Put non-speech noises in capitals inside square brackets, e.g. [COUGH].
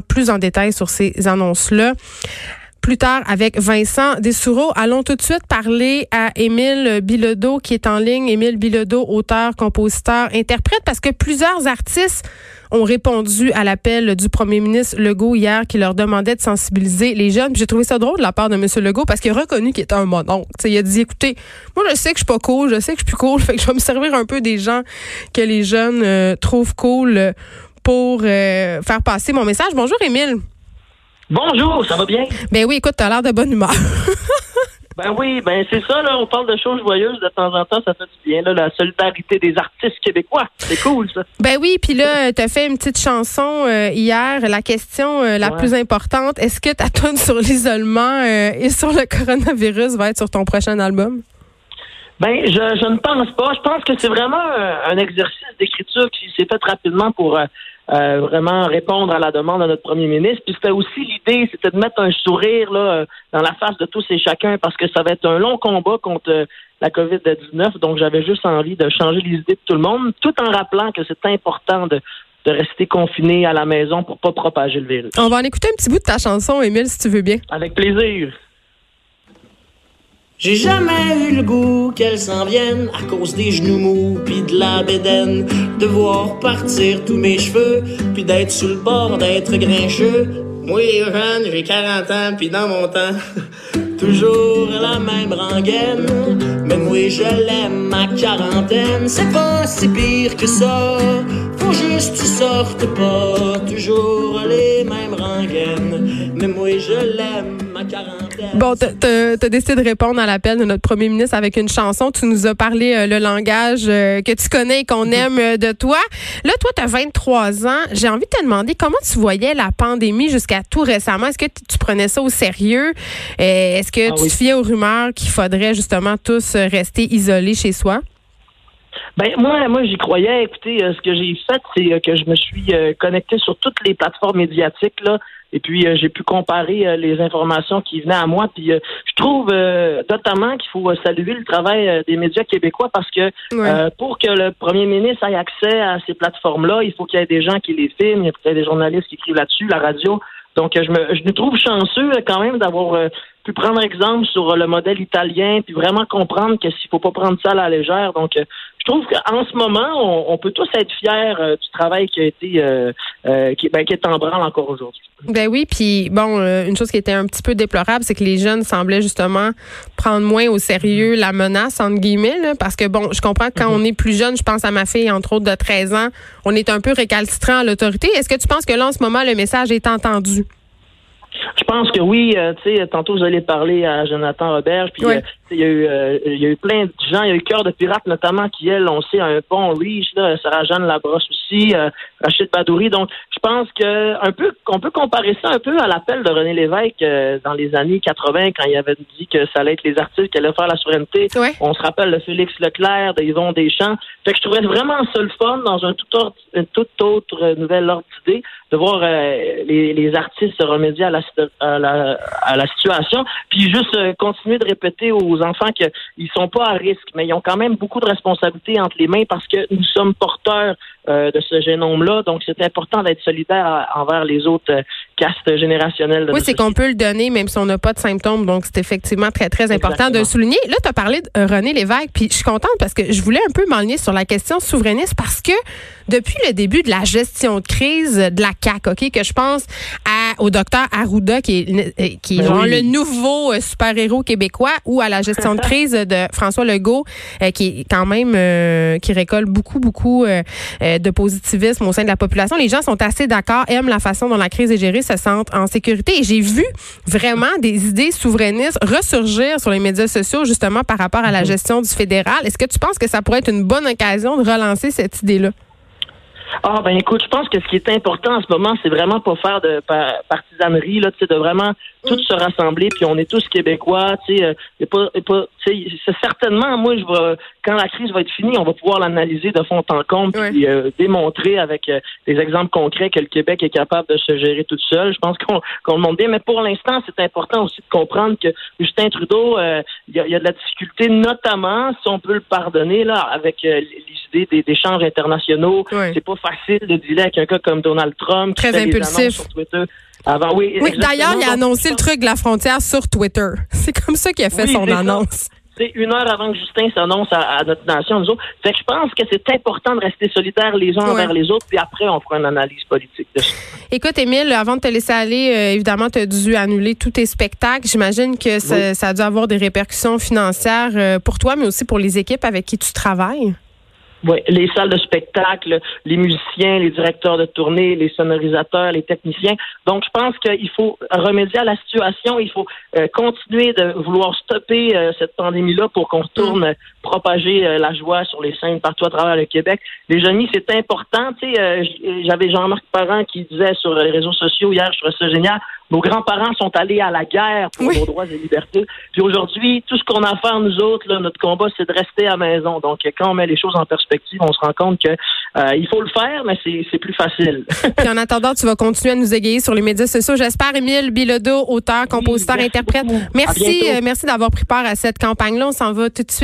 plus en détail sur ces annonces-là. Plus tard avec Vincent Dessoureau. Allons tout de suite parler à Émile Bilodeau qui est en ligne. Émile Bilodeau, auteur, compositeur, interprète, parce que plusieurs artistes ont répondu à l'appel du premier ministre Legault hier qui leur demandait de sensibiliser les jeunes. J'ai trouvé ça drôle de la part de M. Legault parce qu'il a reconnu qu'il était un mononcle. il a dit, écoutez, moi je sais que je suis pas cool, je sais que je suis plus cool, [LAUGHS] fait que je vais me servir un peu des gens que les jeunes euh, trouvent cool pour euh, faire passer mon message. Bonjour, Émile. Bonjour, ça va bien? Ben oui, écoute, t'as l'air de bonne humeur. [LAUGHS] ben oui, ben c'est ça, là, on parle de choses joyeuses de temps en temps, ça fait du bien, là, la solidarité des artistes québécois. C'est cool, ça. Ben oui, puis là, t'as fait une petite chanson euh, hier. La question euh, la plus importante, est-ce que ta tonne sur l'isolement et sur le coronavirus va être sur ton prochain album? Ben, je, je ne pense pas. Je pense que c'est vraiment un, exercice d'écriture qui s'est fait rapidement pour euh, vraiment répondre à la demande de notre premier ministre. Puis c'était aussi l'idée, c'était de mettre un sourire là dans la face de tous et chacun parce que ça va être un long combat contre euh, la COVID-19. Donc j'avais juste envie de changer les idées de tout le monde, tout en rappelant que c'est important de de rester confiné à la maison pour pas propager le virus. On va en écouter un petit bout de ta chanson, Émile, si tu veux bien. Avec plaisir. J'ai jamais eu le goût qu'elle s'en vienne à cause des genoux mous pis de la bédaine, de voir partir tous mes cheveux puis d'être sur le bord d'être grincheux. Moi, jeune, j'ai 40 ans puis dans mon temps, [LAUGHS] toujours la même rengaine. Mais moi, je l'aime, ma quarantaine, c'est pas si pire que ça. Faut juste tu sortes pas, toujours les mêmes rengaines. Mais moi, je l'aime, ma quarantaine. Bon, t'as décidé de répondre à l'appel de notre premier ministre avec une chanson. Tu nous as parlé euh, le langage euh, que tu connais et qu'on aime euh, de toi. Là, toi, tu as 23 ans. J'ai envie de te demander comment tu voyais la pandémie jusqu'à tout récemment? Est-ce que tu prenais ça au sérieux? Est-ce que ah tu te fiais aux rumeurs qu'il faudrait justement tous rester isolés chez soi? Ben moi, moi j'y croyais. Écoutez, ce que j'ai fait, c'est que je me suis connecté sur toutes les plateformes médiatiques là, et puis, euh, j'ai pu comparer euh, les informations qui venaient à moi. Puis, euh, je trouve notamment qu'il faut saluer le travail des médias québécois parce que pour que le premier ministre ait accès à ces plateformes-là, il faut qu'il y ait des gens qui les filment, il faut qu'il y ait des journalistes qui écrivent là-dessus, la radio. Donc, je me, je me trouve chanceux quand même d'avoir pu prendre exemple sur le modèle italien, puis vraiment comprendre que s'il faut pas prendre ça à la légère. Donc, je trouve qu'en ce moment, on, peut tous être fiers euh, du travail qui a été euh, euh, qui, ben, qui, est en branle encore aujourd'hui. Ben oui, puis bon, une chose qui était un petit peu déplorable, c'est que les jeunes semblaient justement prendre moins au sérieux la menace entre guillemets, parce que bon, je comprends que quand mm-hmm. on est plus jeune, je pense à ma fille entre autres de 13 ans, on est un peu récalcitrant à l'autorité. Est-ce que tu penses que là en ce moment le message est entendu? Je pense que oui. Euh, tu sais, tantôt vous allez parler à Jonathan Robert, puis euh, il y a eu euh, il y a eu plein de gens. Il y a eu Cœur de Pirate notamment qui elle, on sait, un bon reach là. Sarah Jeanne Labrosse aussi, Rachid Badouri. Donc, je pense que un peu qu'on peut comparer ça un peu à l'appel de René Lévesque dans les années 80 quand il avait dit que ça allait être les artistes qui allaient faire la souveraineté. On se rappelle de Félix Leclerc, de Yvon Deschamps. Fait que je trouvais vraiment ça le fun dans un tout autre, une toute autre nouvelle ordre d'idée de voir les, les artistes se remédier à la à la, à la situation. Puis juste euh, continuer de répéter aux enfants qu'ils sont pas à risque, mais ils ont quand même beaucoup de responsabilités entre les mains parce que nous sommes porteurs euh, de ce génome-là. Donc, c'est important d'être solidaire envers les autres euh, castes générationnelles. oui, c'est qu'on peut le donner même si on n'a pas de symptômes. Donc, c'est effectivement très, très important de souligner. Là, tu as parlé de René Lévesque, puis je suis contente parce que je voulais un peu m'enligner sur la question souverainiste parce que depuis le début de la gestion de crise de la CAQ, OK, que je pense à, au docteur Arruda, qui est, euh, qui est ben le nouveau euh, super-héros québécois, ou à la gestion de [LAUGHS] crise de François Legault, euh, qui est quand même, qui récolte beaucoup, beaucoup de positivisme au sein de la population. Les gens sont assez d'accord, aiment la façon dont la crise est gérée, se sentent en sécurité. Et j'ai vu vraiment des idées souverainistes ressurgir sur les médias sociaux, justement, par rapport à la mhm. gestion du fédéral. Est-ce que tu penses que ça pourrait être une bonne occasion de relancer cette idée-là? Ah ben écoute, je pense que ce qui est important en ce moment, c'est vraiment pas faire de partisanerie là, de vraiment tous se rassembler, puis on est tous québécois, tu sais, euh, pas, pas c'est certainement, moi, je vais, quand la crise va être finie, on va pouvoir l'analyser de fond en comble, puis euh, démontrer avec euh, des exemples concrets que le Québec est capable de se gérer tout seul. Je pense qu'on qu'on le montre bien, mais pour l'instant, c'est important aussi de comprendre que Justin Trudeau, il y, a, y, a, de la difficulté, notamment, si on peut le pardonner, là, avec les des échanges internationaux. C'est pas facile de dealer avec un gars comme Donald Trump. Très impulsif. Sur Twitter. Avant, oui, oui d'ailleurs, il a annoncé le truc de la frontière sur Twitter. [LAUGHS] C'est comme ça qu'il a fait son annonce. C'est une heure avant que Justin s'annonce à, notre nation, nous autres. Fait que je pense que c'est important de rester solidaires les uns envers les autres, puis après, on fera une analyse politique de ça. Écoute, Émile, avant de te laisser aller, euh, évidemment, tu as dû annuler tous tes spectacles. J'imagine que ça, ça, a dû avoir des répercussions financières euh, pour toi, mais aussi pour les équipes avec qui tu travailles. Oui, les salles de spectacle, les musiciens, les directeurs de tournée, les sonorisateurs, les techniciens. Donc, je pense qu'il faut remédier à la situation. Il faut euh, continuer de vouloir stopper euh, cette pandémie-là pour qu'on retourne propager euh, la joie sur les scènes partout à travers le Québec. Les amis, c'est important. Tu sais, j'avais Jean-Marc Parent qui disait sur les réseaux sociaux hier, je trouvais ça génial. Nos grands-parents sont allés à la guerre pour nos droits et libertés. Puis aujourd'hui, tout ce qu'on a à faire, nous autres, là, notre combat, c'est de rester à la maison. Donc, quand on met les choses en perspective, on se rend compte que euh, il faut le faire, mais c'est plus facile. [LAUGHS] Puis en attendant, tu vas continuer à nous égayer sur les médias sociaux. J'espère, Émile Bilodeau, auteur, compositeur, interprète. Merci, euh, merci d'avoir pris part à cette campagne-là. On s'en va tout de suite